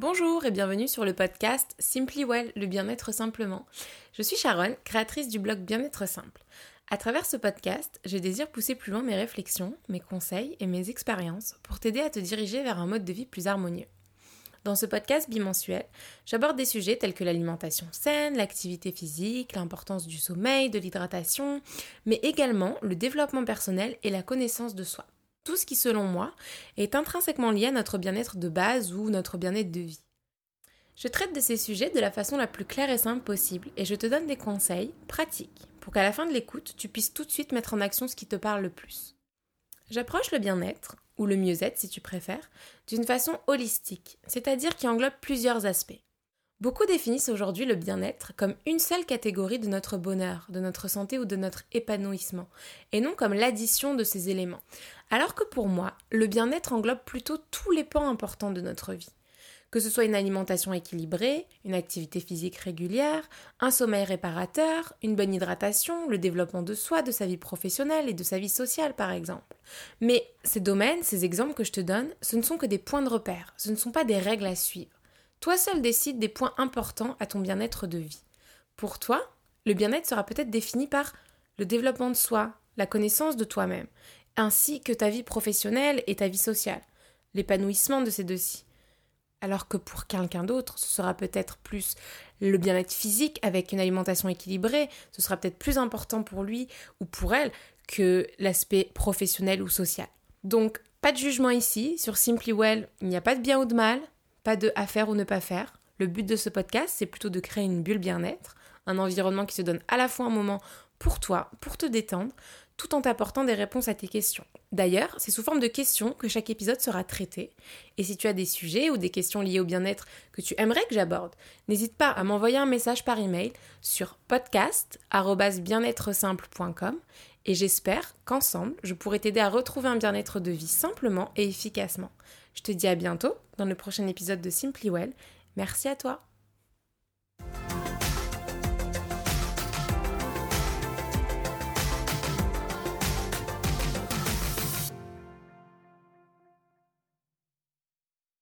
Bonjour et bienvenue sur le podcast Simply Well, le bien-être simplement. Je suis Sharon, créatrice du blog Bien-être simple. À travers ce podcast, je désire pousser plus loin mes réflexions, mes conseils et mes expériences pour t'aider à te diriger vers un mode de vie plus harmonieux. Dans ce podcast bimensuel, j'aborde des sujets tels que l'alimentation saine, l'activité physique, l'importance du sommeil, de l'hydratation, mais également le développement personnel et la connaissance de soi. Tout ce qui, selon moi, est intrinsèquement lié à notre bien-être de base ou notre bien-être de vie. Je traite de ces sujets de la façon la plus claire et simple possible et je te donne des conseils pratiques pour qu'à la fin de l'écoute, tu puisses tout de suite mettre en action ce qui te parle le plus. J'approche le bien-être, ou le mieux-être si tu préfères, d'une façon holistique, c'est-à-dire qui englobe plusieurs aspects. Beaucoup définissent aujourd'hui le bien-être comme une seule catégorie de notre bonheur, de notre santé ou de notre épanouissement, et non comme l'addition de ces éléments. Alors que pour moi, le bien-être englobe plutôt tous les pans importants de notre vie. Que ce soit une alimentation équilibrée, une activité physique régulière, un sommeil réparateur, une bonne hydratation, le développement de soi, de sa vie professionnelle et de sa vie sociale par exemple. Mais ces domaines, ces exemples que je te donne, ce ne sont que des points de repère, ce ne sont pas des règles à suivre. Toi seul décides des points importants à ton bien-être de vie. Pour toi, le bien-être sera peut-être défini par le développement de soi, la connaissance de toi-même, ainsi que ta vie professionnelle et ta vie sociale, l'épanouissement de ces deux-ci. Alors que pour quelqu'un d'autre, ce sera peut-être plus le bien-être physique avec une alimentation équilibrée, ce sera peut-être plus important pour lui ou pour elle que l'aspect professionnel ou social. Donc, pas de jugement ici. Sur Simply Well, il n'y a pas de bien ou de mal, pas de à faire ou ne pas faire. Le but de ce podcast, c'est plutôt de créer une bulle bien-être, un environnement qui se donne à la fois un moment pour toi, pour te détendre, tout en t'apportant des réponses à tes questions. D'ailleurs, c'est sous forme de questions que chaque épisode sera traité. Et si tu as des sujets ou des questions liées au bien-être que tu aimerais que j'aborde, n'hésite pas à m'envoyer un message par email sur podcast@bien-être-simple.com et j'espère qu'ensemble, je pourrai t'aider à retrouver un bien-être de vie simplement et efficacement. Je te dis à bientôt dans le prochain épisode de Simply Well. Merci à toi.